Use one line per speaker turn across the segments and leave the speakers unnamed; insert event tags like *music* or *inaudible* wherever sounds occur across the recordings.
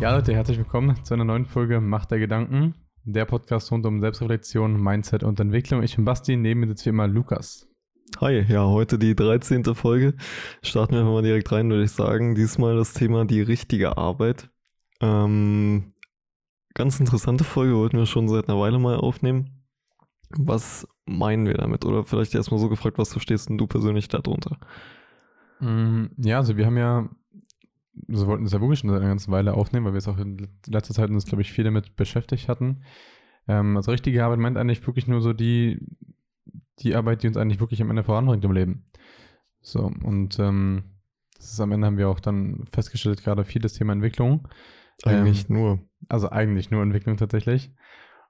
Ja, Leute, herzlich willkommen zu einer neuen Folge Macht der Gedanken, der Podcast rund um Selbstreflexion, Mindset und Entwicklung. Ich bin Basti, neben mir sitzt wie immer Lukas.
Hi, ja, heute die 13. Folge. Starten wir einfach mal direkt rein, würde ich sagen. Diesmal das Thema die richtige Arbeit. Ähm, ganz interessante Folge, wollten wir schon seit einer Weile mal aufnehmen. Was meinen wir damit? Oder vielleicht erstmal so gefragt, was verstehst denn du persönlich darunter?
Mm, Ja, also wir haben ja, wir wollten es ja wirklich schon seit einer ganzen Weile aufnehmen, weil wir es auch in letzter Zeit uns, glaube ich, viel damit beschäftigt hatten. Ähm, also richtige Arbeit meint eigentlich wirklich nur so die, die Arbeit, die uns eigentlich wirklich am Ende voranbringt im Leben. So, und ähm, das ist am Ende haben wir auch dann festgestellt, gerade vieles Thema Entwicklung.
Eigentlich
Ähm,
nur.
Also eigentlich nur Entwicklung tatsächlich.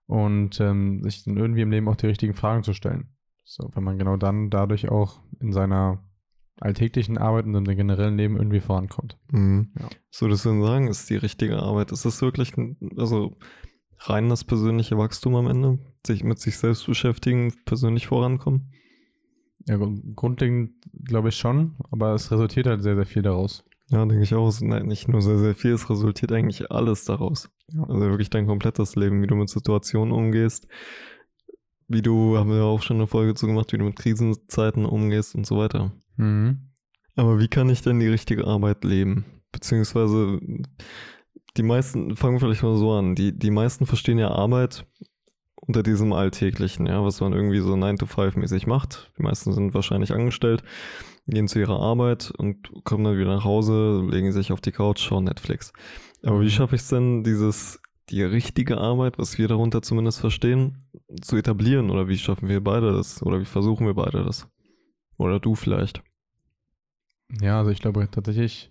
Und ähm, sich dann irgendwie im Leben auch die richtigen Fragen zu stellen. So, wenn man genau dann dadurch auch in seiner alltäglichen Arbeit und in dem generellen Leben irgendwie vorankommt.
Mhm.
Ja.
So, das würden sagen, ist die richtige Arbeit. Ist das wirklich, ein, also rein das persönliche Wachstum am Ende? Sich mit sich selbst beschäftigen, persönlich vorankommen?
Ja, grund- grundlegend glaube ich schon, aber es resultiert halt sehr, sehr viel daraus.
Ja, denke ich auch. Nein, nicht nur sehr, sehr viel, es resultiert eigentlich alles daraus.
Ja.
Also wirklich dein komplettes Leben, wie du mit Situationen umgehst, wie du, haben wir auch schon eine Folge zu gemacht, wie du mit Krisenzeiten umgehst und so weiter.
Mhm.
Aber wie kann ich denn die richtige Arbeit leben? Beziehungsweise die meisten, fangen wir vielleicht mal so an, die, die meisten verstehen ja Arbeit unter diesem Alltäglichen, ja, was man irgendwie so 9-to-5-mäßig macht. Die meisten sind wahrscheinlich angestellt, gehen zu ihrer Arbeit und kommen dann wieder nach Hause, legen sich auf die Couch, schauen Netflix. Aber
Mhm.
wie schaffe ich es denn, dieses, die richtige Arbeit, was wir darunter zumindest verstehen, zu etablieren? Oder wie schaffen wir beide das? Oder wie versuchen wir beide das? Oder du vielleicht?
Ja, also ich glaube tatsächlich,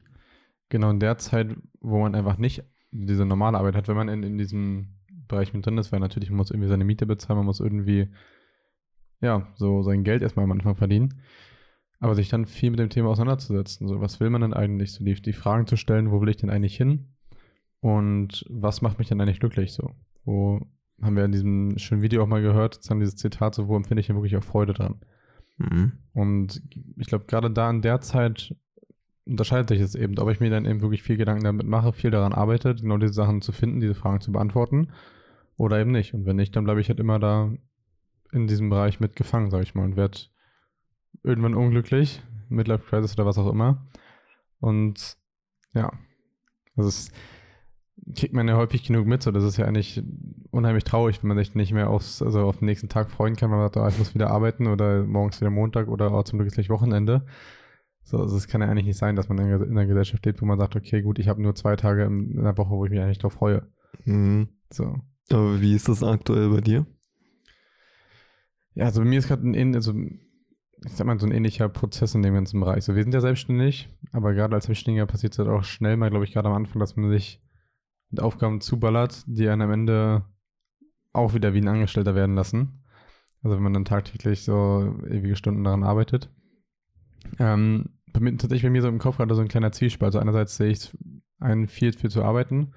genau in der Zeit, wo man einfach nicht diese normale Arbeit hat, wenn man in, in diesem Bereich mit drin ist, weil natürlich man muss irgendwie seine Miete bezahlen, man muss irgendwie, ja, so sein Geld erstmal am Anfang verdienen. Aber sich dann viel mit dem Thema auseinanderzusetzen. So, was will man denn eigentlich? So die, die Fragen zu stellen, wo will ich denn eigentlich hin? Und was macht mich denn eigentlich glücklich? So, wo haben wir in diesem schönen Video auch mal gehört, sozusagen dieses Zitat, so, wo empfinde ich denn wirklich auch Freude dran?
Mhm.
Und ich glaube, gerade da in der Zeit unterscheidet sich es eben, ob ich mir dann eben wirklich viel Gedanken damit mache, viel daran arbeite, genau diese Sachen zu finden, diese Fragen zu beantworten oder eben nicht. Und wenn nicht, dann bleibe ich halt immer da in diesem Bereich mit gefangen, sage ich mal, und werde irgendwann unglücklich, Midlife Crisis oder was auch immer. Und ja, das ist, kriegt man ja häufig genug mit, so das ist ja eigentlich unheimlich traurig, wenn man sich nicht mehr aufs, also auf den nächsten Tag freuen kann, weil man sagt, oh, ich muss wieder arbeiten oder morgens wieder Montag oder oh, zum Glück ist gleich Wochenende. So, also es kann ja eigentlich nicht sein, dass man in einer- in einer Gesellschaft lebt, wo man sagt, okay, gut, ich habe nur zwei Tage in der Woche, wo ich mich eigentlich drauf freue.
Mhm.
So.
Aber wie ist das aktuell bei dir?
Ja, also bei mir ist gerade ein, also, ich sag mal, so ein ähnlicher Prozess in dem ganzen Bereich. So, wir sind ja selbstständig, aber gerade als Selbstständiger passiert es halt auch schnell mal, glaube ich, gerade am Anfang, dass man sich mit Aufgaben zuballert, die einen am Ende auch wieder wie ein Angestellter werden lassen. Also wenn man dann tagtäglich so ewige Stunden daran arbeitet. Ähm, tatsächlich bei mir so im Kopf gerade so ein kleiner Zwiespalt. Also einerseits sehe ich ein viel, viel zu arbeiten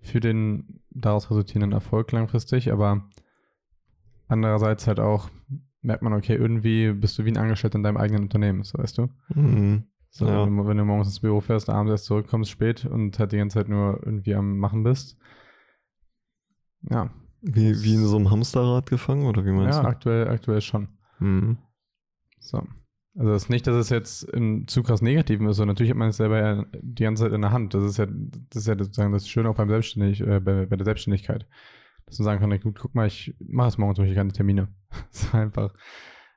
für den daraus resultierenden Erfolg langfristig, aber andererseits halt auch merkt man, okay, irgendwie bist du wie ein Angestellter in deinem eigenen Unternehmen, so weißt du.
Mhm.
So,
Ja.
wenn, du, wenn du morgens ins Büro fährst, abends erst zurückkommst, spät und halt die ganze Zeit nur irgendwie am Machen bist. Ja,
Wie, wie in so einem Hamsterrad gefangen oder wie meinst
ja aktuell, aktuell schon.
du? Mhm.
So. Also es ist nicht, dass es jetzt im zu krass Negativen ist, sondern natürlich hat man es selber ja die ganze Zeit in der Hand. Das ist ja, das ist ja sozusagen das Schöne auch beim Selbstständig, äh, bei, bei der Selbstständigkeit. Dass man sagen kann, gut, guck mal, ich mache jetzt morgen zum Beispiel keine Termine. *laughs* so einfach.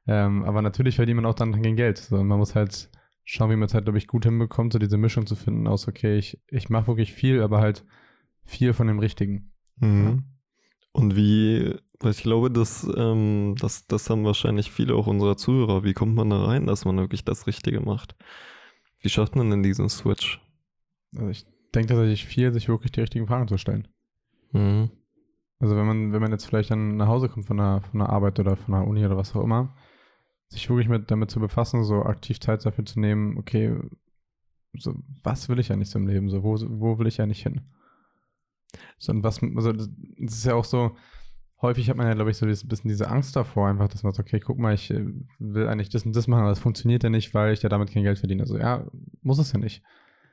Ähm, aber natürlich verdient man auch dann kein Geld. So, man muss halt schauen, wie man es halt, glaube ich, gut hinbekommt, so diese Mischung zu finden aus, okay, ich, ich mache wirklich viel, aber halt viel von dem Richtigen.
Mhm. Und wie, weil ich glaube, das, ähm, das, das haben wahrscheinlich viele auch unserer Zuhörer. Wie kommt man da rein, dass man wirklich das Richtige macht? Wie schafft man denn diesen Switch?
Also ich denke tatsächlich viel, sich wirklich die richtigen Fragen zu stellen.
Mhm.
Also wenn man, wenn man jetzt vielleicht dann nach Hause kommt von der, von der Arbeit oder von der Uni oder was auch immer, sich wirklich mit, damit zu befassen, so aktiv Zeit dafür zu nehmen, okay, so, was will ich eigentlich so im Leben? So, wo, wo will ich eigentlich hin? So, und was, also das das ist ja auch so, häufig hat man ja, glaube ich, so ein bisschen diese Angst davor, einfach, dass man sagt, okay, guck mal, ich äh, will eigentlich das und das machen, aber das funktioniert ja nicht, weil ich ja damit kein Geld verdiene. Also ja, muss es ja nicht.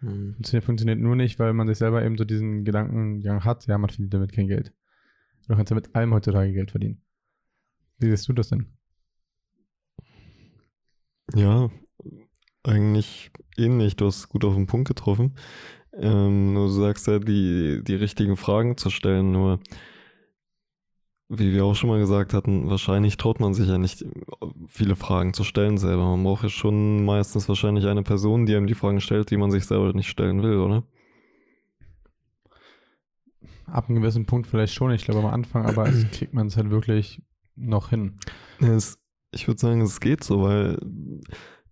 Mhm.
Funktioniert, funktioniert nur nicht, weil man sich selber eben so diesen Gedankengang hat, ja, man verdient damit kein Geld. Du kannst ja mit allem heutzutage Geld verdienen. Wie siehst du das denn?
Ja, eigentlich ähnlich. Du hast gut auf den Punkt getroffen. Ähm, du sagst ja, die, die richtigen Fragen zu stellen, nur wie wir auch schon mal gesagt hatten, wahrscheinlich traut man sich ja nicht, viele Fragen zu stellen selber. Man braucht ja schon meistens wahrscheinlich eine Person, die einem die Fragen stellt, die man sich selber nicht stellen will, oder?
Ab einem gewissen Punkt vielleicht schon, ich glaube am Anfang, aber es kriegt man es halt wirklich noch hin.
Es, ich würde sagen, es geht so, weil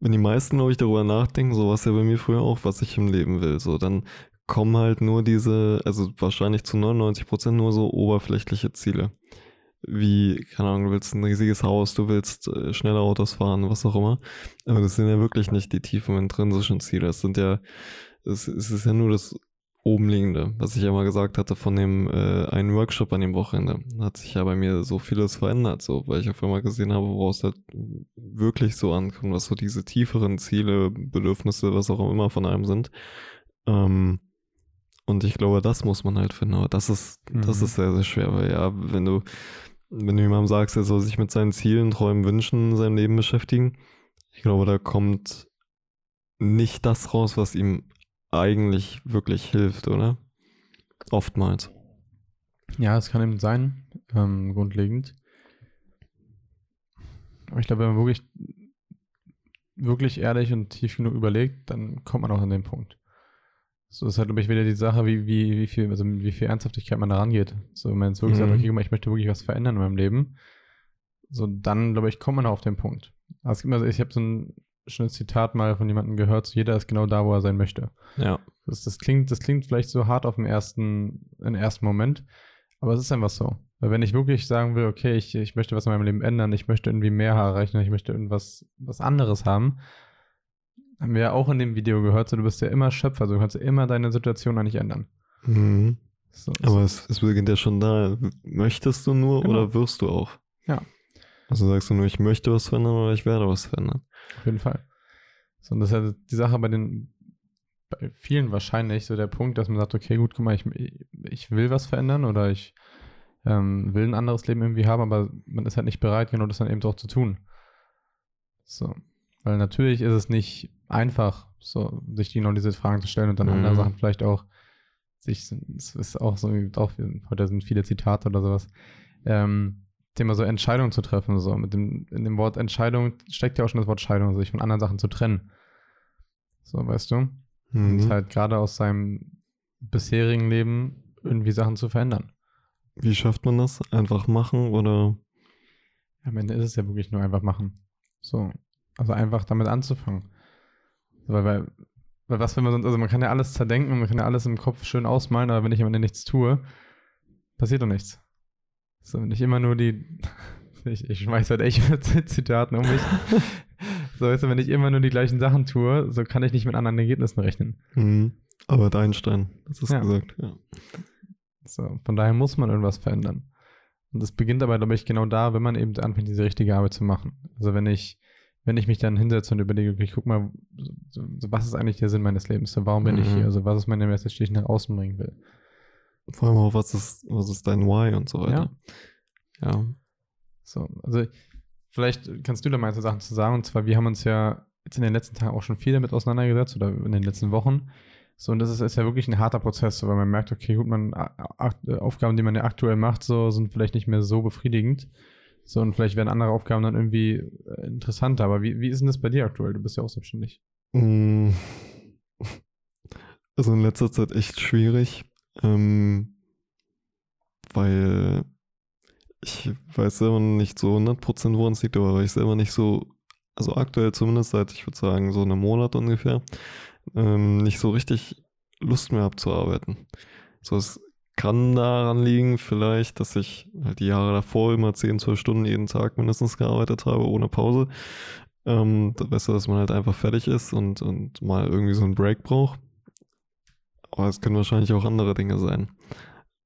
wenn die meisten, glaube ich, darüber nachdenken, so war es ja bei mir früher auch, was ich im Leben will, so dann kommen halt nur diese, also wahrscheinlich zu 99 Prozent nur so oberflächliche Ziele wie, keine Ahnung, du willst ein riesiges Haus, du willst äh, schnelle Autos fahren, was auch immer. Aber das sind ja wirklich nicht die tiefen intrinsischen Ziele. Das sind ja, es, es ist ja nur das Obenliegende, was ich ja mal gesagt hatte von dem äh, einen Workshop an dem Wochenende. Da hat sich ja bei mir so vieles verändert, so, weil ich auf einmal gesehen habe, woraus es halt wirklich so ankommt, was so diese tieferen Ziele, Bedürfnisse, was auch immer von einem sind. Ähm, und ich glaube, das muss man halt finden. Aber das ist, mhm. das ist sehr, sehr schwer, weil ja, wenn du wenn du jemandem sagst, er soll sich mit seinen Zielen, Träumen, Wünschen in seinem Leben beschäftigen, ich glaube, da kommt nicht das raus, was ihm eigentlich wirklich hilft, oder? Oftmals.
Ja, es kann eben sein, ähm, grundlegend. Aber ich glaube, wenn man wirklich, wirklich ehrlich und tief genug überlegt, dann kommt man auch an den Punkt. So ist halt, glaube ich, wieder die Sache, wie, wie, wie viel, also wie viel Ernsthaftigkeit man da rangeht. So, wenn man jetzt wirklich mhm. sagt, okay, ich möchte wirklich was verändern in meinem Leben, so dann, glaube ich, kommt man auf den Punkt. Also, es gibt also, ich habe so ein schönes Zitat mal von jemandem gehört, so jeder ist genau da, wo er sein möchte.
Ja.
Das, das, klingt, das klingt vielleicht so hart auf den ersten, im ersten Moment, aber es ist einfach so. Weil wenn ich wirklich sagen will, okay, ich, ich möchte was in meinem Leben ändern, ich möchte irgendwie mehr erreichen, ich möchte irgendwas was anderes haben, haben wir ja auch in dem Video gehört, so du bist ja immer Schöpfer, also du kannst immer deine Situation eigentlich ändern.
Mhm. So, Aber es, es beginnt ja schon da. Möchtest du nur genau. oder wirst du auch?
Ja.
Also sagst du nur, ich möchte was verändern oder ich werde was verändern.
Auf jeden Fall. So, und das ist ja die Sache bei den, bei vielen wahrscheinlich so der Punkt, dass man sagt, okay, gut, guck mal, ich, ich will was verändern oder ich ähm, will ein anderes Leben irgendwie haben, aber man ist halt nicht bereit, genau das dann eben auch zu tun. So. Weil natürlich ist es nicht einfach, so, sich genau diese Fragen zu stellen und dann mhm. andere Sachen vielleicht auch sich, es ist auch so, auch, heute sind viele Zitate oder sowas, ähm, Thema so Entscheidungen zu treffen, so mit dem, in dem Wort Entscheidung steckt ja auch schon das Wort Scheidung, sich von anderen Sachen zu trennen. So, weißt du? Mhm. Und halt gerade aus seinem bisherigen Leben irgendwie Sachen zu verändern.
Wie schafft man das? Einfach machen oder?
Am Ende ist es ja wirklich nur einfach machen. So. Also einfach damit anzufangen. Weil, weil, weil was, wenn man sonst, also man kann ja alles zerdenken, man kann ja alles im Kopf schön ausmalen, aber wenn ich am Ende nichts tue, passiert doch nichts. So, wenn ich immer nur die, *laughs* ich, ich schmeiß halt echt mit Zitaten um mich. so, weißt du, wenn ich immer nur die gleichen Sachen tue, so kann ich nicht mit anderen Ergebnissen rechnen.
Mhm. Aber Einstein, das ist ja. gesagt, ja.
So, von daher muss man irgendwas verändern. Und das beginnt aber, glaube ich, genau da, wenn man eben anfängt, diese richtige Arbeit zu machen. Also wenn ich wenn ich mich dann hinsetze und überlege, okay, ich guck mal, so, so, was ist eigentlich der Sinn meines Lebens? So, warum bin mhm. ich hier? Also, was ist meine Message, die ich nach außen bringen will?
Vor allem auch, was ist, was ist dein Why und so weiter.
Ja. ja. So, also, vielleicht kannst du da mal ein, Sachen zu sagen. Und zwar, wir haben uns ja jetzt in den letzten Tagen auch schon viel damit auseinandergesetzt oder in den letzten Wochen. So, und das ist, ist ja wirklich ein harter Prozess, so, weil man merkt, okay, gut, man, Aufgaben, die man ja aktuell macht, so, sind vielleicht nicht mehr so befriedigend. So, und vielleicht werden andere Aufgaben dann irgendwie äh, interessanter. Aber wie, wie ist denn das bei dir aktuell? Du bist ja auch selbstständig. *laughs*
Also in letzter Zeit echt schwierig, ähm, weil ich weiß selber nicht so 100% woran es liegt, aber weil ich selber nicht so, also aktuell zumindest seit, ich würde sagen, so einem Monat ungefähr, ähm, nicht so richtig Lust mehr habe zu arbeiten. So, es kann daran liegen, vielleicht, dass ich halt die Jahre davor immer 10, 12 Stunden jeden Tag mindestens gearbeitet habe, ohne Pause. Ähm, besser, dass man halt einfach fertig ist und, und mal irgendwie so einen Break braucht. Aber es können wahrscheinlich auch andere Dinge sein.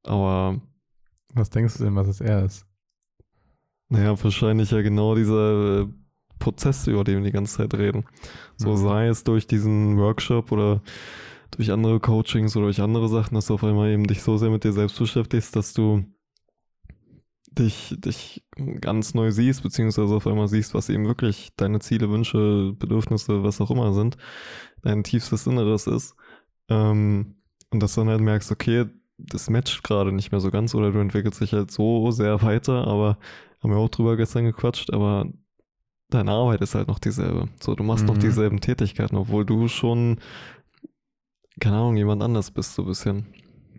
Aber.
Was denkst du denn, was es eher ist?
Naja, wahrscheinlich ja genau dieser äh, Prozess, über den wir die ganze Zeit reden. So mhm. sei es durch diesen Workshop oder durch andere Coachings oder durch andere Sachen, dass du auf einmal eben dich so sehr mit dir selbst beschäftigst, dass du dich, dich ganz neu siehst, beziehungsweise auf einmal siehst, was eben wirklich deine Ziele, Wünsche, Bedürfnisse, was auch immer sind, dein tiefstes Inneres ist. Ähm, und dass du dann halt merkst, okay, das matcht gerade nicht mehr so ganz oder du entwickelst dich halt so sehr weiter, aber haben wir auch drüber gestern gequatscht, aber deine Arbeit ist halt noch dieselbe. So, du machst mhm. noch dieselben Tätigkeiten, obwohl du schon, keine Ahnung, jemand anders bist, so ein bisschen.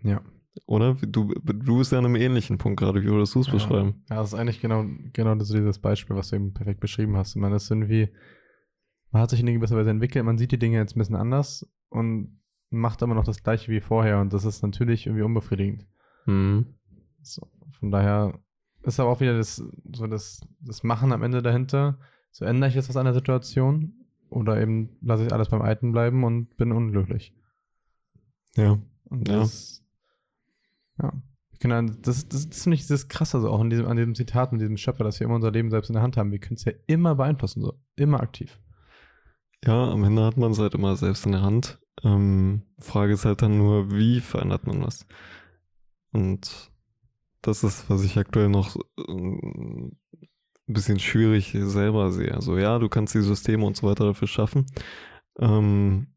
Ja.
Oder? Du, du bist ja an einem ähnlichen Punkt gerade. Wie würdest du es
ja.
beschreiben?
Ja, das ist eigentlich genau, genau dieses Beispiel, was du eben perfekt beschrieben hast. Man ist irgendwie, man hat sich in gewisser Weise entwickelt, man sieht die Dinge jetzt ein bisschen anders und macht aber noch das gleiche wie vorher und das ist natürlich irgendwie unbefriedigend.
Mhm.
So, von daher ist aber auch wieder das, so das, das Machen am Ende dahinter. So ändere ich jetzt was an der Situation oder eben lasse ich alles beim Alten bleiben und bin unglücklich.
Ja.
Und das, ja. ja. Genau, das, das, das finde ich das Krasse so auch in diesem, an diesem Zitat mit diesem Schöpfer, dass wir immer unser Leben selbst in der Hand haben. Wir können es ja immer beeinflussen, so immer aktiv.
Ja, am Ende hat man es halt immer selbst in der Hand. Ähm, Frage ist halt dann nur, wie verändert man das? Und das ist, was ich aktuell noch äh, ein bisschen schwierig selber sehe. Also ja, du kannst die Systeme und so weiter dafür schaffen. Ähm,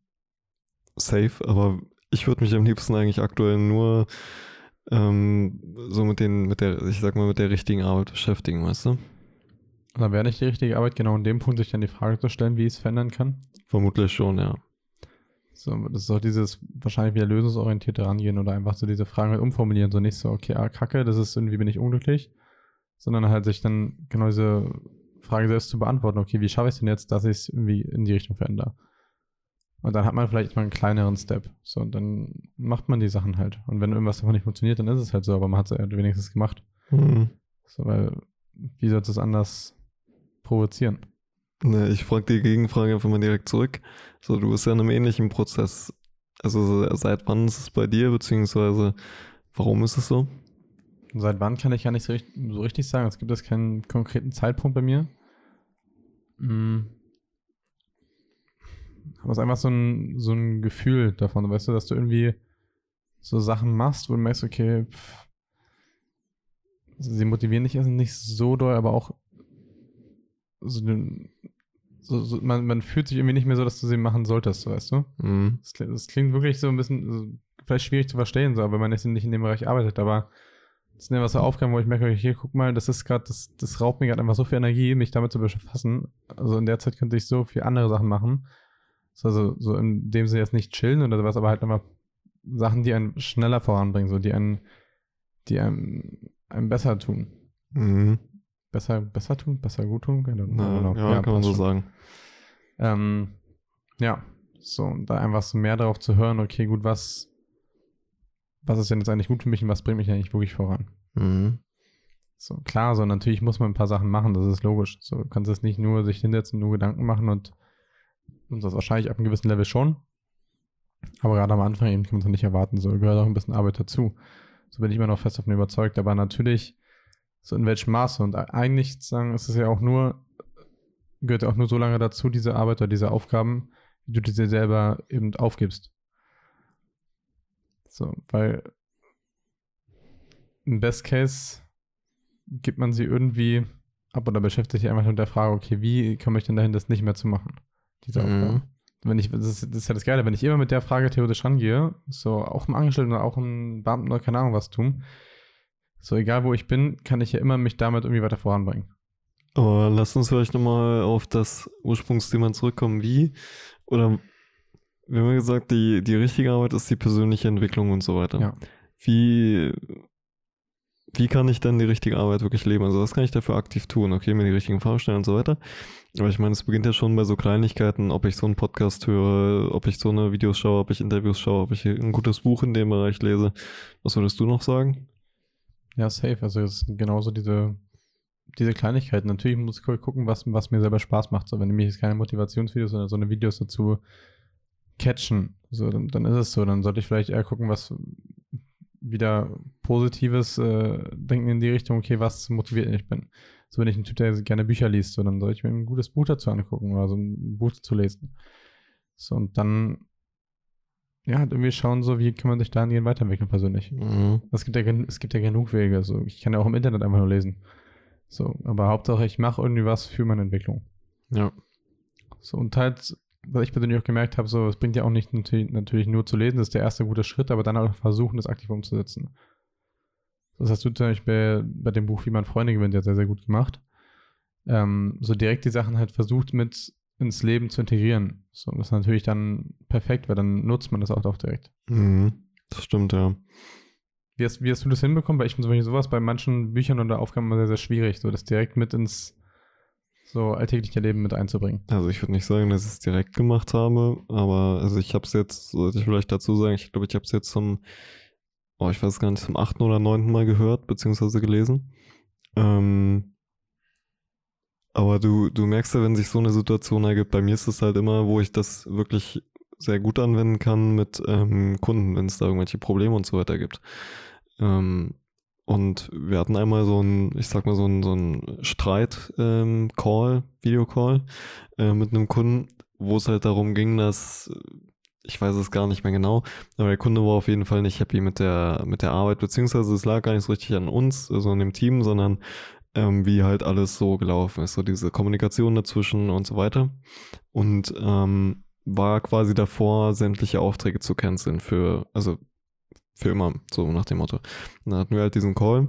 safe, aber ich würde mich am liebsten eigentlich aktuell nur ähm, so mit den, mit der, ich sag mal, mit der richtigen Arbeit beschäftigen, weißt du?
Dann wäre nicht die richtige Arbeit, genau in dem Punkt sich dann die Frage zu stellen, wie ich es verändern kann?
Vermutlich schon, ja.
So, das ist auch dieses wahrscheinlich wieder lösungsorientierte Rangehen oder einfach so diese Fragen halt umformulieren. So nicht so, okay, ah, kacke, das ist irgendwie bin ich unglücklich, sondern halt sich dann genau diese Frage selbst zu beantworten. Okay, wie schaffe ich es denn jetzt, dass ich es irgendwie in die Richtung verändere? Und dann hat man vielleicht mal einen kleineren Step. So, und dann macht man die Sachen halt. Und wenn irgendwas davon nicht funktioniert, dann ist es halt so, aber man hat es halt wenigstens gemacht.
Mhm.
So, weil, wie soll es anders provozieren?
Ne, ich frage die Gegenfrage einfach mal direkt zurück. So, du bist ja in einem ähnlichen Prozess. Also seit wann ist es bei dir, beziehungsweise warum ist es so?
Seit wann kann ich ja nicht so richtig, sagen. Es gibt jetzt keinen konkreten Zeitpunkt bei mir. Hm. Aber es ist einfach so ein, so ein Gefühl davon, weißt du, dass du irgendwie so Sachen machst, wo du merkst, okay, pff, sie motivieren dich also nicht so doll, aber auch so, so, so man, man, fühlt sich irgendwie nicht mehr so, dass du sie machen solltest, weißt du?
Mhm.
Das, das, klingt wirklich so ein bisschen, so, vielleicht schwierig zu verstehen, so, wenn man jetzt nicht in dem Bereich arbeitet, aber das sind einfach so Aufgaben, wo ich merke, hier, guck mal, das ist gerade, das, das raubt mir gerade einfach so viel Energie, mich damit zu befassen. Also in der Zeit könnte ich so viel andere Sachen machen. Also so in dem Sinne jetzt nicht chillen oder sowas, aber halt einfach Sachen, die einen schneller voranbringen, so die einen, die einem, einem besser tun.
Mhm.
Besser, besser tun? Besser gut tun?
Na, genau. Ja, ja, kann man so schon. sagen.
Ähm, ja, so, da einfach so mehr darauf zu hören, okay, gut, was, was ist denn jetzt eigentlich gut für mich und was bringt mich eigentlich wirklich voran?
Mhm.
So, klar, so natürlich muss man ein paar Sachen machen, das ist logisch. So, du kannst es nicht nur sich hinsetzen, nur Gedanken machen und, und das wahrscheinlich ab einem gewissen Level schon. Aber gerade am Anfang eben kann man es nicht erwarten, so gehört auch ein bisschen Arbeit dazu. So bin ich immer noch fest davon überzeugt, aber natürlich so in welchem Maße. Und eigentlich sagen, ist es ja auch nur, gehört ja auch nur so lange dazu, diese Arbeit oder diese Aufgaben, wie du diese selber eben aufgibst. So, weil im Best Case gibt man sie irgendwie ab oder beschäftigt sich einfach mit der Frage, okay, wie komme ich denn dahin, das nicht mehr zu machen, diese mhm. Aufgaben. Wenn ich, das ist, das ist ja das Geile, wenn ich immer mit der Frage theoretisch rangehe, so auch im Angestellten oder auch im Beamten oder keine Ahnung was tun, so, egal wo ich bin, kann ich ja immer mich damit irgendwie weiter voranbringen.
Aber lass uns vielleicht nochmal auf das Ursprungsthema zurückkommen. Wie? Oder wir haben ja gesagt, die, die richtige Arbeit ist die persönliche Entwicklung und so weiter.
Ja.
Wie, wie kann ich dann die richtige Arbeit wirklich leben? Also was kann ich dafür aktiv tun? Okay, mir die richtigen Fragen stellen und so weiter. Aber ich meine, es beginnt ja schon bei so Kleinigkeiten, ob ich so einen Podcast höre, ob ich so eine Videos schaue, ob ich Interviews schaue, ob ich ein gutes Buch in dem Bereich lese. Was würdest du noch sagen?
Ja, safe. Also es sind genauso diese, diese Kleinigkeiten. Natürlich muss ich gucken, was, was mir selber Spaß macht. So, wenn mich jetzt keine Motivationsvideos oder so eine Videos dazu catchen, so, dann, dann ist es so. Dann sollte ich vielleicht eher gucken, was wieder Positives äh, denken in die Richtung, okay, was motiviert ich bin. So, wenn ich ein Typ, der gerne Bücher liest, so, dann soll ich mir ein gutes Buch dazu angucken oder so ein Buch zu lesen. So, und dann ja, halt irgendwie schauen, so wie kann man sich dahingehend weiterentwickeln persönlich.
Mhm.
Es gibt ja, es gibt ja genug Wege. So, ich kann ja auch im Internet einfach nur lesen. So, aber Hauptsache, ich mache irgendwie was für meine Entwicklung.
Ja.
So, und halt, was ich persönlich auch gemerkt habe, so, es bringt ja auch nicht natürlich, natürlich nur zu lesen, das ist der erste gute Schritt, aber dann auch versuchen, das aktiv umzusetzen. Das hast du zum Beispiel bei, bei dem Buch Wie man Freunde gewinnt ja sehr, sehr gut gemacht. Ähm, so direkt die Sachen halt versucht mit ins Leben zu integrieren. So, das ist natürlich dann perfekt, weil dann nutzt man das auch, direkt.
Mhm. Das stimmt, ja.
Wie hast, wie hast du das hinbekommen? Weil ich finde sowas bei manchen Büchern oder Aufgaben immer sehr, sehr schwierig, so das direkt mit ins so alltägliche Leben mit einzubringen.
Also ich würde nicht sagen, dass ich es direkt gemacht habe, aber also ich habe es jetzt, sollte ich vielleicht dazu sagen, ich glaube, ich habe es jetzt zum, oh, ich weiß gar nicht, zum achten oder neunten Mal gehört, beziehungsweise gelesen. Ähm, aber du, du merkst ja, wenn sich so eine Situation ergibt, bei mir ist es halt immer, wo ich das wirklich sehr gut anwenden kann mit ähm, Kunden, wenn es da irgendwelche Probleme und so weiter gibt. Ähm, und wir hatten einmal so ein, ich sag mal, so ein, so ein Streit-Call, Videocall äh, mit einem Kunden, wo es halt darum ging, dass, ich weiß es gar nicht mehr genau, aber der Kunde war auf jeden Fall nicht happy mit der, mit der Arbeit, beziehungsweise es lag gar nicht so richtig an uns, also an dem Team, sondern ähm, wie halt alles so gelaufen ist, so diese Kommunikation dazwischen und so weiter. Und ähm, war quasi davor, sämtliche Aufträge zu canceln für, also für immer, so nach dem Motto. Und dann hatten wir halt diesen Call.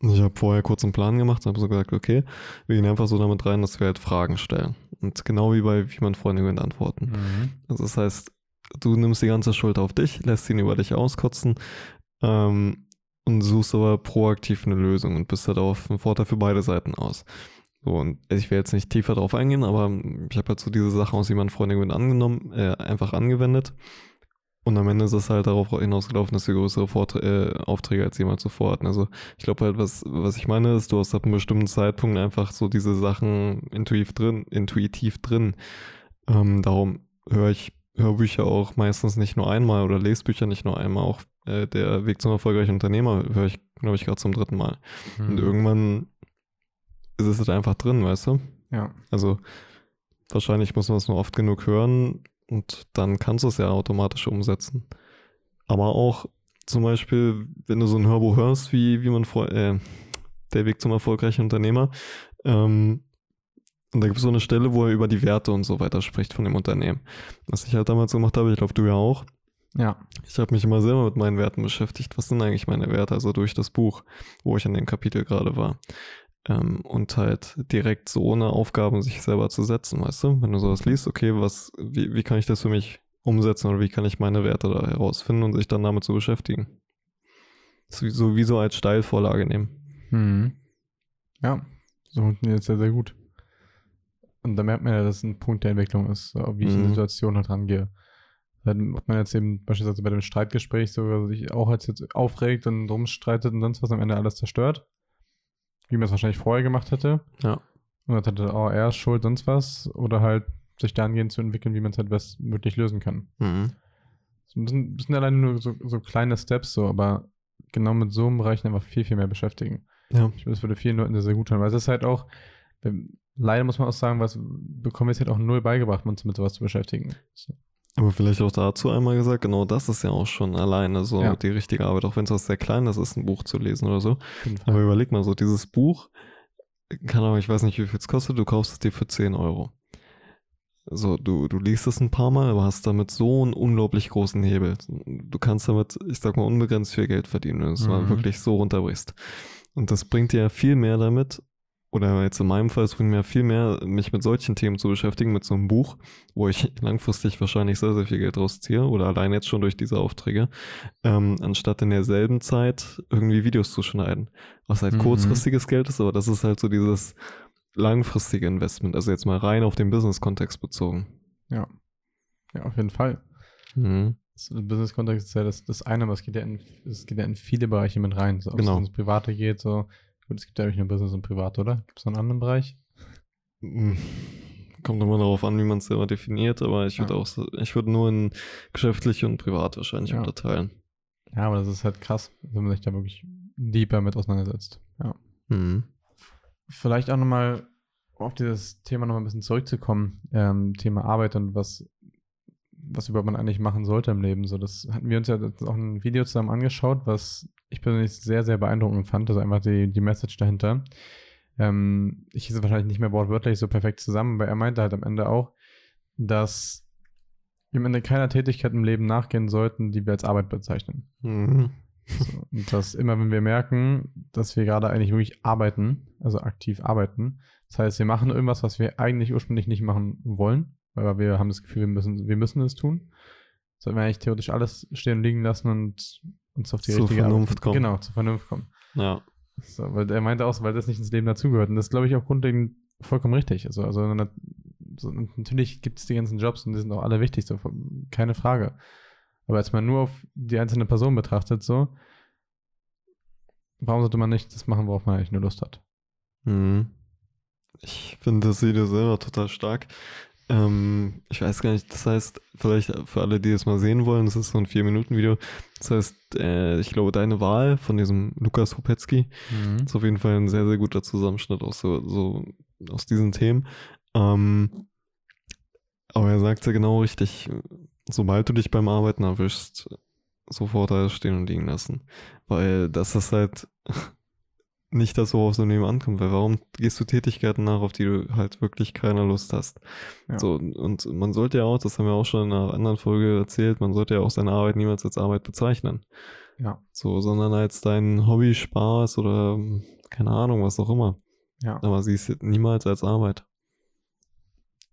Ich habe vorher kurz einen Plan gemacht und habe so gesagt, okay, wir gehen einfach so damit rein, dass wir halt Fragen stellen. Und genau wie bei Wie man Freunde gewinnt antworten. Also das heißt, du nimmst die ganze Schuld auf dich, lässt ihn über dich auskotzen ähm, und suchst aber proaktiv eine Lösung und bist halt auf einen Vorteil für beide Seiten aus. So, und ich will jetzt nicht tiefer drauf eingehen, aber ich habe halt so diese Sachen aus man Freunde gewinnt angenommen, äh, einfach angewendet. Und am Ende ist es halt darauf hinausgelaufen, dass wir größere Vortr äh, Aufträge als jemals zuvor hatten. Also ich glaube halt, was, was ich meine, ist, du hast ab einem bestimmten Zeitpunkt einfach so diese Sachen intuitiv drin, intuitiv drin. Ähm, darum höre ich Hörbücher auch meistens nicht nur einmal oder Lesbücher nicht nur einmal. Auch äh, der Weg zum erfolgreichen Unternehmer höre ich, glaube ich, gerade zum dritten Mal.
Mhm.
Und irgendwann ist es halt einfach drin, weißt du?
Ja.
Also wahrscheinlich muss man es nur oft genug hören und dann kannst du es ja automatisch umsetzen. Aber auch zum Beispiel, wenn du so ein Hörbuch hörst, wie, wie man vor, äh, der Weg zum erfolgreichen Unternehmer, ähm, und da gibt es so eine Stelle, wo er über die Werte und so weiter spricht von dem Unternehmen. Was ich halt damals gemacht habe, ich glaube, du ja auch,
Ja.
ich habe mich immer selber mit meinen Werten beschäftigt. Was sind eigentlich meine Werte? Also durch das Buch, wo ich in dem Kapitel gerade war. Ähm, und halt direkt so eine Aufgaben sich selber zu setzen, weißt du? Wenn du sowas liest, okay, was, wie, wie kann ich das für mich umsetzen oder wie kann ich meine Werte da herausfinden und sich dann damit zu beschäftigen? So, wie so als Steilvorlage nehmen.
Mhm. Ja, so funktioniert es sehr, sehr gut. Und da merkt man ja, dass es ein Punkt der Entwicklung ist, wie ich in
Mhm.
die Situation halt rangehe. Dann hat man jetzt eben beispielsweise bei dem Streitgespräch so sich auch als jetzt aufregt und rumstreitet und sonst was am Ende alles zerstört. Wie man es wahrscheinlich vorher gemacht hätte.
Ja.
Und dann hatte, oh, er ist schuld, sonst was. Oder halt sich dahingehend zu entwickeln, wie man es halt bestmöglich lösen kann.
Mhm.
So ein bisschen, bisschen alleine nur so, so kleine Steps so, aber genau mit so einem Bereich einfach viel, viel mehr beschäftigen.
Ja.
Ich glaube, das würde vielen Leuten sehr, sehr gut tun, weil es ist halt auch, wenn- leider muss man auch sagen, was bekommen wir jetzt halt auch null beigebracht, uns mit sowas zu beschäftigen. So.
Aber vielleicht auch dazu einmal gesagt, genau das ist ja auch schon alleine so
Ja.
die richtige Arbeit, auch wenn es was sehr Kleines ist, ein Buch zu lesen oder so. Aber überleg mal so, dieses Buch, keine Ahnung, ich weiß nicht, wie viel es kostet, du kaufst es dir für 10 Euro. So, du, du liest es ein paar Mal, aber hast damit so einen unglaublich großen Hebel. Du kannst damit, ich sag mal, unbegrenzt viel Geld verdienen, wenn du es mal
Mhm.
wirklich so runterbrichst. Und das bringt dir ja viel mehr damit, oder jetzt in meinem Fall, es bringt mir viel mehr, mich mit solchen Themen zu beschäftigen, mit so einem Buch, wo ich *laughs* langfristig wahrscheinlich sehr, sehr viel Geld rausziehe, oder allein jetzt schon durch diese Aufträge, ähm, anstatt in derselben Zeit irgendwie Videos zu schneiden. Was halt
Mhm.
kurzfristiges Geld ist, aber das ist halt so dieses langfristige Investment, also jetzt mal rein auf den Business-Kontext bezogen.
Ja. Ja, auf jeden Fall.
Mhm.
Business-Kontext ist ja das, das eine, aber es geht ja in, es geht ja in viele Bereiche mit rein. So, ob
Genau.
es ins Private geht, so. Gut, es gibt ja eigentlich nur Business und Privat, oder? Gibt es noch einen anderen Bereich?
Mhm. Kommt immer darauf an, wie man es selber definiert, aber ich würde
Ja.
auch, ich würde nur in geschäftlich und privat wahrscheinlich
Ja.
unterteilen.
Ja, aber das ist halt krass, wenn man sich da wirklich deeper mit auseinandersetzt. Ja.
Mhm.
Vielleicht auch nochmal auf dieses Thema nochmal ein bisschen zurückzukommen, ähm, Thema Arbeit und was was überhaupt man eigentlich machen sollte im Leben. So, das hatten wir uns ja auch ein Video zusammen angeschaut, was ich persönlich sehr, sehr beeindruckend fand. Also einfach die, die Message dahinter. Ähm, ich hieße wahrscheinlich nicht mehr wortwörtlich so perfekt zusammen, aber er meinte halt am Ende auch, dass wir am Ende keiner Tätigkeit im Leben nachgehen sollten, die wir als Arbeit bezeichnen. Mhm. So, und dass immer, wenn wir merken, dass wir gerade eigentlich wirklich arbeiten, also aktiv arbeiten, das heißt, wir machen irgendwas, was wir eigentlich ursprünglich nicht machen wollen, weil wir haben das Gefühl, wir müssen, wir müssen es tun, sollten wir eigentlich theoretisch alles stehen und liegen lassen und uns auf die
zur
richtige
Vernunft
Arbeit,
kommen.
Genau, zur Vernunft kommen.
Ja.
So, weil er meinte auch, weil das nicht ins Leben dazugehört. Und das glaube ich auch grundlegend vollkommen richtig. Also, also so, natürlich gibt es die ganzen Jobs und die sind auch alle wichtig, so, keine Frage. Aber als man nur auf die einzelne Person betrachtet, so, warum sollte man nicht das machen, worauf man eigentlich nur Lust hat?
Mhm. Ich finde das Video selber total stark. Ähm, ich weiß gar nicht, das heißt, vielleicht für alle, die es mal sehen wollen, das ist so ein 4-Minuten-Video. Das heißt, äh, ich glaube, deine Wahl von diesem Lukas Rupetzky mhm. ist auf jeden Fall ein sehr, sehr guter Zusammenschnitt aus, so, so aus diesen Themen. Ähm, aber er sagt ja genau richtig, sobald du dich beim Arbeiten erwischst, sofort alles stehen und liegen lassen. Weil das ist halt nicht das, worauf es im Leben ankommt. Weil warum gehst du Tätigkeiten nach, auf die du halt wirklich keine Lust hast? Ja. So, und man sollte ja auch, das haben wir auch schon in einer anderen Folge erzählt, man sollte ja auch seine Arbeit niemals als Arbeit bezeichnen.
Ja.
So, sondern als dein Hobby, Spaß oder keine Ahnung, was auch immer.
Ja.
Aber sie ist niemals als Arbeit.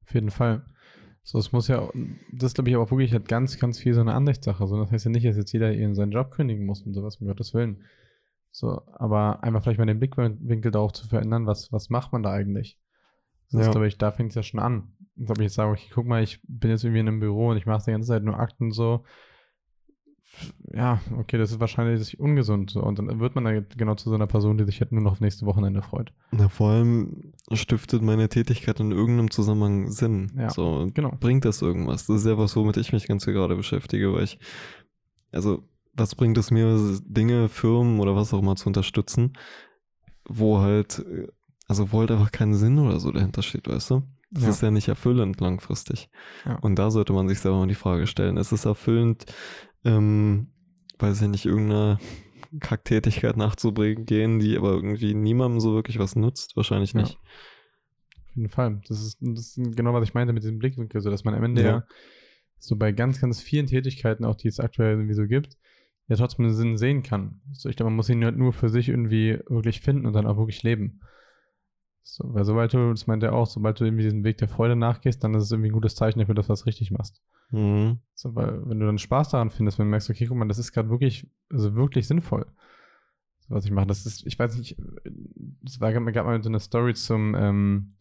Auf jeden Fall. So, es muss ja, das glaube ich aber wirklich hat ganz, ganz viel so eine Ansichtssache. So, das heißt ja nicht, dass jetzt jeder ihren seinen Job kündigen muss und sowas, um Gottes Willen. So, aber einfach vielleicht mal den Blickwinkel darauf zu verändern, was, was macht man da eigentlich? Das ja. ist, glaube ich, da fängt es ja schon an. Und ob ich jetzt sage, okay, guck mal, ich bin jetzt irgendwie in einem Büro und ich mache die ganze Zeit nur Akten so, ja, okay, das ist wahrscheinlich ungesund. So. Und dann wird man dann genau zu so einer Person, die sich halt nur noch auf nächste Wochenende freut.
Na, vor allem stiftet meine Tätigkeit in irgendeinem Zusammenhang Sinn.
Ja,
so,
genau.
Bringt das irgendwas? Das ist ja was, womit ich mich ganz gerade beschäftige, weil ich, also, was bringt es mir, Dinge, Firmen oder was auch immer zu unterstützen, wo halt, also wo halt einfach kein Sinn oder so dahinter steht, weißt du? Das ja. ist ja nicht erfüllend langfristig.
Ja.
Und da sollte man sich selber mal die Frage stellen, ist es erfüllend, ähm, weiß ich nicht, irgendeine Kacktätigkeit nachzubringen gehen, die aber irgendwie niemandem so wirklich was nutzt? Wahrscheinlich nicht. Ja.
Auf jeden Fall. Das ist, das ist genau, was ich meinte mit diesem Blickwinkel, so dass man am Ende ja. ja so bei ganz, ganz vielen Tätigkeiten, auch die es aktuell irgendwie so gibt, ja trotzdem einen Sinn sehen kann. So, ich glaube, man muss ihn halt nur für sich irgendwie wirklich finden und dann auch wirklich leben. So, weil sobald du, das meint er auch, sobald du irgendwie diesen Weg der Freude nachgehst, dann ist es irgendwie ein gutes Zeichen dafür, dass du was richtig machst.
Mhm.
So, weil wenn du dann Spaß daran findest, wenn du merkst, okay, guck mal, das ist gerade wirklich, also wirklich sinnvoll, was ich mache. Das ist, ich weiß nicht, es war gerade mal so eine Story zum, ähm,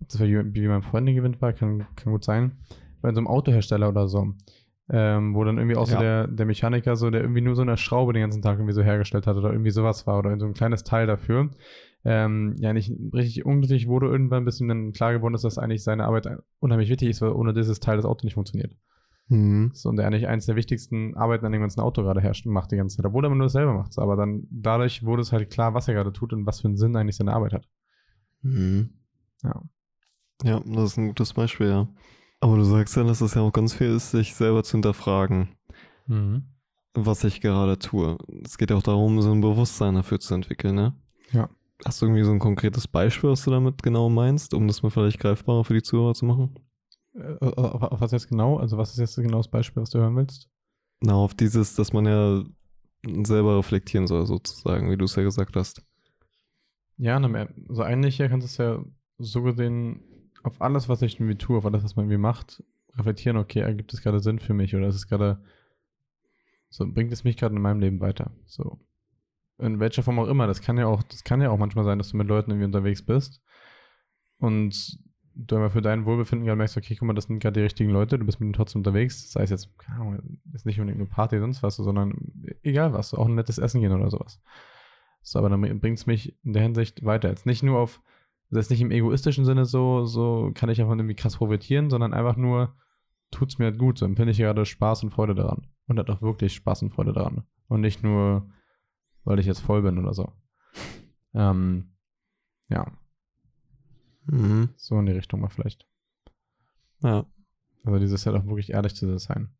das war wie, mein Freund gewinnt war, kann, kann gut sein, bei so einem Autohersteller oder so. Ähm, wo dann irgendwie auch ja. so der, der Mechaniker so, der irgendwie nur so eine Schraube den ganzen Tag irgendwie so hergestellt hat oder irgendwie sowas war oder so ein kleines Teil dafür ähm, ja nicht richtig unglücklich wurde irgendwann, bis ihm dann klar geworden ist, dass eigentlich seine Arbeit unheimlich wichtig ist, weil ohne dieses Teil das Auto nicht funktioniert.
Mhm.
So, und der eigentlich eins der wichtigsten Arbeiten an dem ganzen Auto gerade herrscht und macht die ganze Zeit, obwohl er nur das selber macht. Aber dann dadurch wurde es halt klar, was er gerade tut und was für einen Sinn eigentlich seine Arbeit hat.
Mhm.
Ja.
Ja, das ist ein gutes Beispiel, ja. Aber du sagst ja, dass es ja auch ganz viel ist, sich selber zu hinterfragen,
mhm.
was ich gerade tue. Es geht ja auch darum, so ein Bewusstsein dafür zu entwickeln, ne?
Ja.
Hast du irgendwie so ein konkretes Beispiel, was du damit genau meinst, um das mal vielleicht greifbarer für die Zuhörer zu machen?
Äh, auf, auf, was jetzt genau? Also was ist jetzt genau das Beispiel, was du hören willst?
Na, auf dieses, dass man ja selber reflektieren soll, sozusagen, wie du es ja gesagt hast.
Ja, na, also eigentlich ja kannst du es ja so gesehen auf alles, was ich irgendwie tue, auf alles, was man irgendwie macht, reflektieren, okay, ergibt es gerade Sinn für mich oder ist es gerade, so bringt es mich gerade in meinem Leben weiter? So in welcher Form auch immer. Das kann ja auch, das kann ja auch manchmal sein, dass du mit Leuten irgendwie unterwegs bist und du immer für dein Wohlbefinden gerade merkst, okay, guck mal, das sind gerade die richtigen Leute, du bist mit denen trotzdem unterwegs, sei es jetzt, keine Ahnung, ist nicht unbedingt eine Party, sonst was, sondern egal was, auch ein nettes Essen gehen oder sowas. So, aber dann bringt es mich in der Hinsicht weiter. Jetzt nicht nur auf, das ist nicht im egoistischen Sinne so, so kann ich davon irgendwie krass profitieren, sondern einfach nur, tut es mir halt gut, so empfinde ich gerade Spaß und Freude daran. Und hat auch wirklich Spaß und Freude daran. Und nicht nur, weil ich jetzt voll bin oder so. *laughs* Ähm, ja.
Mhm.
So in die Richtung mal vielleicht.
Ja.
Also dieses halt auch wirklich ehrlich zu sein.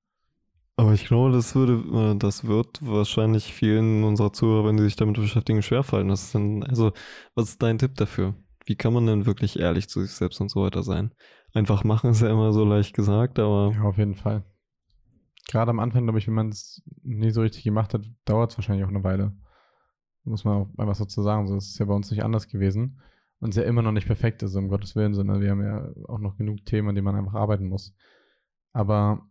Aber ich glaube, das würde, äh, das wird wahrscheinlich vielen unserer Zuhörer, wenn sie sich damit beschäftigen, schwerfallen. Das ist dann, also, was ist dein Tipp dafür? Wie kann man denn wirklich ehrlich zu sich selbst und so weiter sein? Einfach machen ist ja immer so leicht gesagt, aber.
Ja, auf jeden Fall. Gerade am Anfang, glaube ich, wenn man es nie so richtig gemacht hat, dauert es wahrscheinlich auch eine Weile. Muss man auch einfach so zu sagen. So, ist ja bei uns nicht anders gewesen. Und es ist ja immer noch nicht perfekt ist, um Gottes Willen, sondern wir haben ja auch noch genug Themen, an denen man einfach arbeiten muss. Aber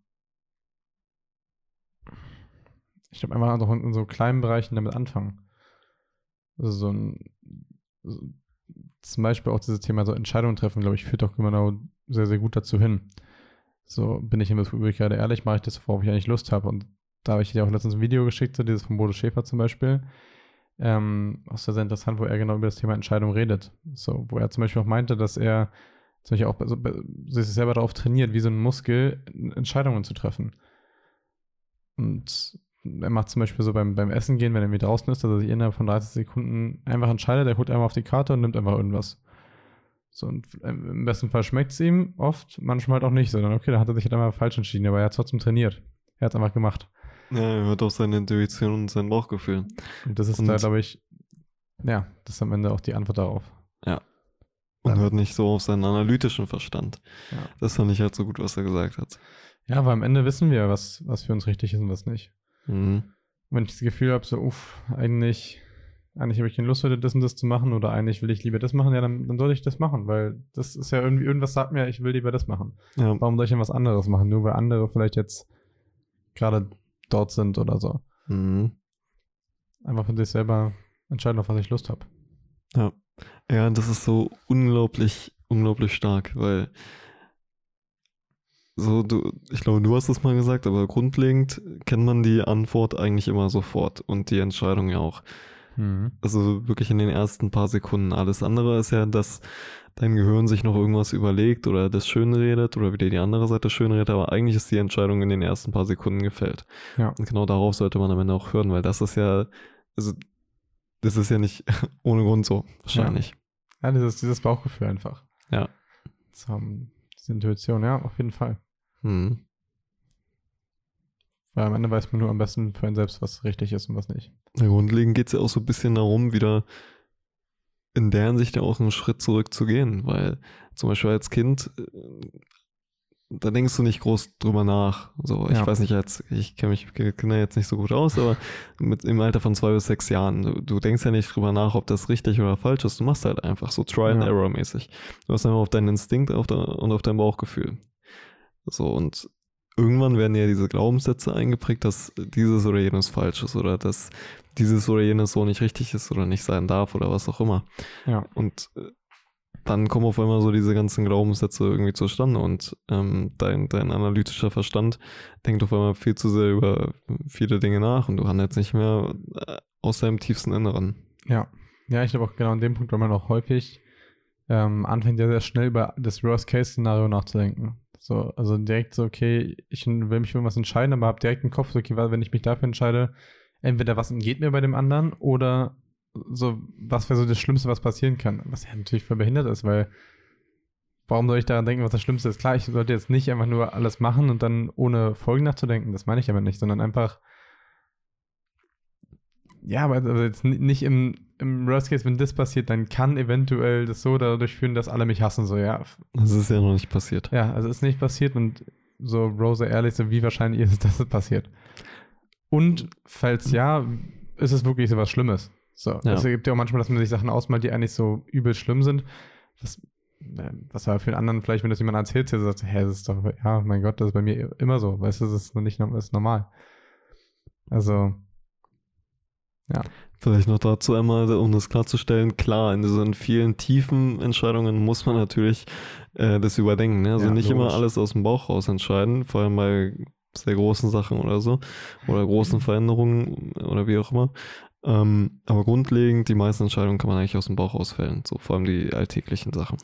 ich glaube, einfach auch in so kleinen Bereichen damit anfangen. Also so ein, zum Beispiel auch dieses Thema so Entscheidungen treffen, glaube ich, führt doch genau sehr, sehr gut dazu hin. So bin ich immer wirklich gerade ehrlich, mache ich das, worauf ich eigentlich Lust habe. Und da habe ich dir auch letztens ein Video geschickt, so dieses von Bodo Schäfer zum Beispiel. Ähm, auch sehr, sehr interessant, wo er genau über das Thema Entscheidung redet. So, wo er zum Beispiel auch meinte, dass er zum Beispiel auch so, sich selber darauf trainiert, wie so ein Muskel, Entscheidungen zu treffen. Und er macht zum Beispiel so beim, beim Essen gehen, wenn er wieder draußen ist, dass er sich innerhalb von 30 Sekunden einfach entscheidet, er guckt einmal auf die Karte und nimmt einfach irgendwas. So, und im besten Fall schmeckt es ihm oft, manchmal halt auch nicht, sondern okay, da hat er sich halt einmal falsch entschieden, aber er hat trotzdem trainiert. Er hat es einfach gemacht.
Ja, er hört auf seine Intuition und sein Bauchgefühl.
Und das ist und da, glaube ich, ja, das ist am Ende auch die Antwort darauf.
Ja. Und ja. hört nicht so auf seinen analytischen Verstand.
Ja.
Das fand ich halt so gut, was er gesagt hat.
Ja, aber am Ende wissen wir, was, was für uns richtig ist und was nicht.
Mhm.
Wenn ich das Gefühl habe, so, uff, eigentlich, eigentlich habe ich keine Lust heute, das und das zu machen oder eigentlich will ich lieber das machen, ja, dann, dann soll ich das machen, weil das ist ja irgendwie, irgendwas sagt mir, ich will lieber das machen.
Ja.
Warum soll ich denn was anderes machen? Nur weil andere vielleicht jetzt gerade dort sind oder so.
Mhm.
Einfach für sich selber entscheiden, auf was ich Lust habe.
Ja. Ja, das ist so unglaublich, unglaublich stark, weil so, du, ich glaube, du hast es mal gesagt, aber grundlegend kennt man die Antwort eigentlich immer sofort und die Entscheidung ja auch.
Mhm.
Also wirklich in den ersten paar Sekunden. Alles andere ist ja, dass dein Gehirn sich noch irgendwas überlegt oder das schönredet oder wieder die andere Seite schönredet, aber eigentlich ist die Entscheidung in den ersten paar Sekunden gefällt.
Ja.
Und genau darauf sollte man am Ende auch hören, weil das ist ja, also das ist ja nicht *laughs* ohne Grund so, wahrscheinlich.
Ja, ja dieses, dieses Bauchgefühl einfach.
Ja.
Das haben, diese Intuition, ja, auf jeden Fall.
Hm.
Weil am Ende weiß man nur am besten für einen selbst, was richtig ist und was nicht.
Ja, grundlegend geht es ja auch so ein bisschen darum, wieder in der Hinsicht ja auch einen Schritt zurück zu gehen, weil zum Beispiel als Kind äh, da denkst du nicht groß drüber nach. So, ich
Ja.
weiß nicht, jetzt, ich kenne mich Kinder jetzt nicht so gut aus, aber mit, im Alter von zwei bis sechs Jahren, du, du denkst ja nicht drüber nach, ob das richtig oder falsch ist. Du machst halt einfach so Try and
Ja.
Error mäßig. Du hast einfach auf deinen Instinkt auf der, und auf dein Bauchgefühl. So, und irgendwann werden ja diese Glaubenssätze eingeprägt, dass dieses oder jenes falsch ist oder dass dieses oder jenes so nicht richtig ist oder nicht sein darf oder was auch immer.
Ja.
Und äh, dann kommen auf einmal so diese ganzen Glaubenssätze irgendwie zustande und ähm, dein, dein analytischer Verstand denkt auf einmal viel zu sehr über viele Dinge nach und du handelst nicht mehr äh, aus deinem tiefsten Inneren.
Ja. Ja, ich glaube auch genau an dem Punkt, weil man auch häufig ähm, anfängt, ja sehr schnell über das Worst-Case-Szenario nachzudenken. So, also direkt so, okay, ich will mich für was entscheiden, aber habe direkt im Kopf, so, okay, wenn ich mich dafür entscheide, entweder was entgeht mir bei dem anderen oder so, was wäre so das Schlimmste, was passieren kann. Was ja natürlich voll behindert ist, weil warum soll ich daran denken, was das Schlimmste ist? Klar, ich sollte jetzt nicht einfach nur alles machen und dann ohne Folgen nachzudenken, das meine ich aber nicht, sondern einfach ja, aber also jetzt ni- nicht im, im Worst Case, wenn das passiert, dann kann eventuell das so dadurch führen, dass alle mich hassen. So, ja,
Das ist ja noch nicht passiert.
ja, also ist nicht passiert und so Rose ehrlich, so wie wahrscheinlich ist es, *laughs* dass es passiert. Und falls ja, ist es wirklich so was Schlimmes. So,
Ja.
es gibt ja auch manchmal, dass man sich Sachen ausmalt, die eigentlich so übel schlimm sind. Was, äh, was aber für einen anderen vielleicht, wenn das jemand erzählt, der sagt, hä, das ist doch, ja, mein Gott, das ist bei mir immer so. Weißt du, das ist noch nicht das ist normal. Also,
Vielleicht noch dazu einmal, um das klarzustellen, klar, in diesen vielen tiefen Entscheidungen muss man natürlich äh, das überdenken. Ne? Also
Ja,
nicht immer alles aus dem Bauch raus entscheiden, vor allem bei sehr großen Sachen oder so oder großen Veränderungen oder wie auch immer. Ähm, aber grundlegend, die meisten Entscheidungen kann man eigentlich aus dem Bauch ausfällen, so vor allem die alltäglichen Sachen.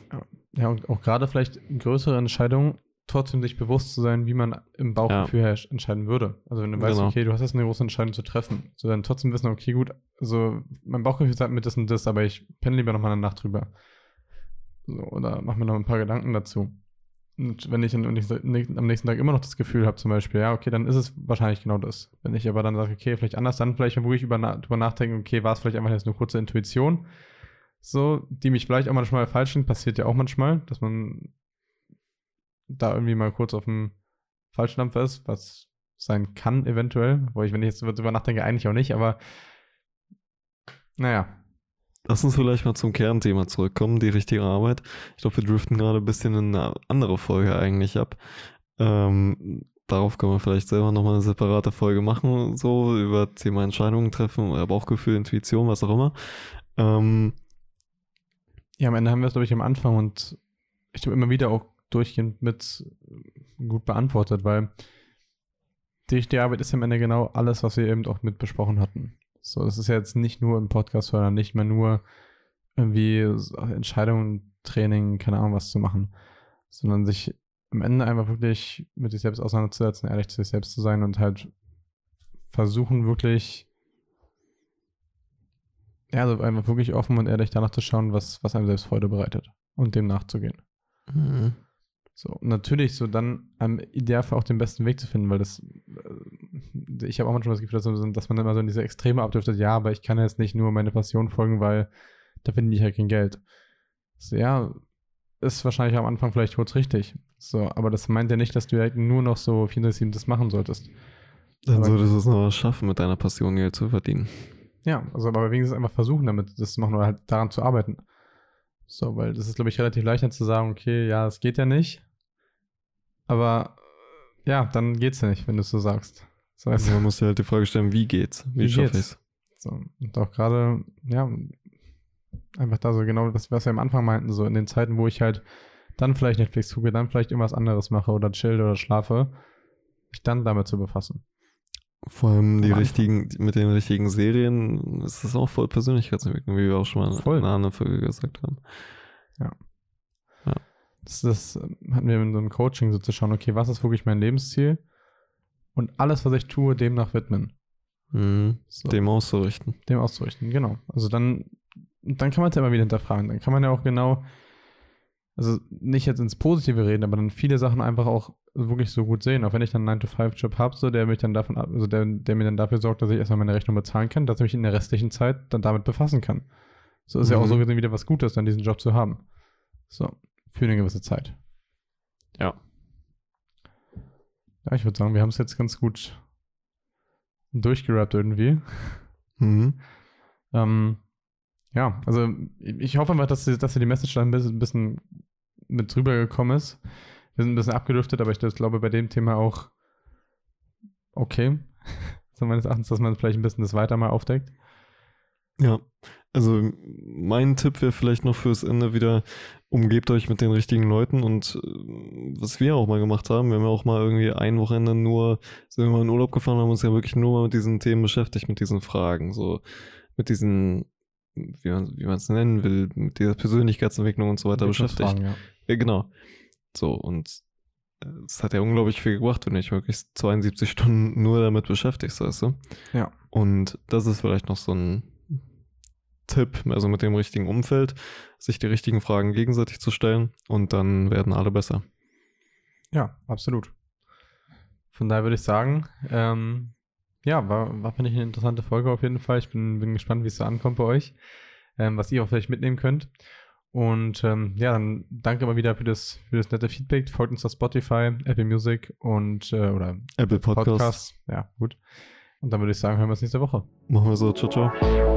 Ja, und auch gerade vielleicht größere Entscheidungen, trotzdem sich bewusst zu sein, wie man im Bauchgefühl her entscheiden würde. Also wenn du weißt,
Genau.
okay, du hast jetzt eine große Entscheidung zu treffen, so dann trotzdem wissen, okay, gut, also mein Bauchgefühl sagt mir das und das, aber ich penne lieber noch mal eine Nacht drüber. So, oder mach mir noch ein paar Gedanken dazu. Und wenn ich am nächsten Tag immer noch das Gefühl habe, zum Beispiel, ja, okay, dann ist es wahrscheinlich genau das. Wenn ich aber dann sage, okay, vielleicht anders, dann vielleicht wo ich über, drüber nachdenke, okay, war es vielleicht einfach jetzt eine kurze Intuition, so, die mich vielleicht auch manchmal falsch sind, passiert ja auch manchmal, dass man da irgendwie mal kurz auf dem falschen Dampfer ist, was sein kann eventuell, wo ich, wenn ich jetzt drüber nachdenke, eigentlich auch nicht, aber naja,
Lass uns vielleicht mal zum Kernthema zurückkommen, die richtige Arbeit. Ich glaube, wir driften gerade ein bisschen in eine andere Folge eigentlich ab. Ähm, darauf können wir vielleicht selber nochmal eine separate Folge machen, so über Thema Entscheidungen treffen, oder Bauchgefühl, Intuition, was auch immer. Ähm,
ja, am Ende haben wir es, glaube ich, am Anfang und ich habe immer wieder auch durchgehend mit gut beantwortet, weil die Arbeit ist am Ende genau alles, was wir eben auch mit besprochen hatten. So, das ist ja jetzt nicht nur im Podcast hören, nicht mehr nur irgendwie Entscheidungen, Training, keine Ahnung was zu machen, sondern sich am Ende einfach wirklich mit sich selbst auseinanderzusetzen, ehrlich zu sich selbst zu sein und halt versuchen wirklich, ja, also einfach wirklich offen und ehrlich danach zu schauen, was, was einem selbst Freude bereitet und dem nachzugehen. Mhm. So, natürlich so dann im Idealfall auch den besten Weg zu finden, weil das, äh, ich habe auch manchmal das Gefühl, dass, dass man immer so in diese Extreme abdriftet, ja, aber ich kann jetzt nicht nur meine Passion folgen, weil da finde ich halt kein Geld. So, ja, ist wahrscheinlich am Anfang vielleicht kurz richtig. So, aber das meint ja nicht, dass du halt nur noch so 24 das machen solltest.
Dann aber, solltest du es noch schaffen, mit deiner Passion Geld zu verdienen.
Ja, also aber wenigstens einfach versuchen, damit das zu machen oder halt daran zu arbeiten. So, weil das ist, glaube ich, relativ leicht zu sagen, okay, ja, es geht ja nicht. Aber ja, dann geht's ja nicht, wenn du es so sagst.
Das heißt, also man muss ja halt die Frage stellen, wie geht's? Wie, wie schaffe ich's?
So, und auch gerade, ja, einfach da so genau das, was wir am Anfang meinten, so in den Zeiten, wo ich halt dann vielleicht Netflix gucke, dann vielleicht irgendwas anderes mache oder chill oder schlafe, mich dann damit zu befassen.
Vor allem die richtigen, mit den richtigen Serien ist das auch voll Persönlichkeitsentwicklung, wie wir auch schon mal voll. in einer Folge gesagt haben.
Ja. ja. Das, das hatten wir in so einem Coaching so zu schauen, okay, was ist wirklich mein Lebensziel? Und alles, was ich tue, dem nach widmen.
Mhm. So. Dem auszurichten.
Dem auszurichten, genau. Also dann, dann kann man es ja immer wieder hinterfragen. Dann kann man ja auch genau, also nicht jetzt ins Positive reden, aber dann viele Sachen einfach auch wirklich so gut sehen. Auch wenn ich dann einen 9-to-5-Job habe, so, der mich dann davon, also der, der mir dann dafür sorgt, dass ich erstmal meine Rechnung bezahlen kann, dass ich mich in der restlichen Zeit dann damit befassen kann. So ist mhm. ja auch so mhm. gesehen wieder was Gutes, dann diesen Job zu haben. So, für eine gewisse Zeit.
Ja.
Ja, ich würde sagen, wir haben es jetzt ganz gut durchgerappt irgendwie. Mhm. ähm, ja, also ich hoffe einfach, dass, dass die Message dann ein bisschen mit drüber gekommen ist wir sind ein bisschen abgedriftet, aber ich glaube bei dem Thema auch okay. *laughs* so meines Erachtens, dass man vielleicht ein bisschen das weiter mal aufdeckt.
Ja, also mein Tipp wäre vielleicht noch fürs Ende wieder, umgebt euch mit den richtigen Leuten und äh, was wir auch mal gemacht haben, wir haben ja auch mal irgendwie ein Wochenende nur, sind wir mal in Urlaub gefahren, haben uns ja wirklich nur mal mit diesen Themen beschäftigt, mit diesen Fragen, so mit diesen, wie man es nennen will, mit dieser Persönlichkeitsentwicklung und so weiter beschäftigt. Ja. ja, genau. So, und äh, es hat ja unglaublich viel gebracht, wenn du dich wirklich 72 Stunden nur damit beschäftigst, weißt du?
Ja.
Und das ist vielleicht noch so ein Tipp, also mit dem richtigen Umfeld, sich die richtigen Fragen gegenseitig zu stellen und dann werden alle besser.
Ja, absolut. Von daher würde ich sagen, ähm, ja, war, war finde ich eine interessante Folge auf jeden Fall. Ich bin, bin gespannt, wie es so ankommt bei euch, ähm, was ihr auch vielleicht mitnehmen könnt. Und ähm, ja, dann danke mal wieder für das, für das nette Feedback. Folgt uns auf Spotify, Apple Music und äh, oder
Apple Podcasts.
Podcast. Ja, gut. Und dann würde ich sagen, hören wir uns nächste Woche.
Machen wir so. Ciao, ciao.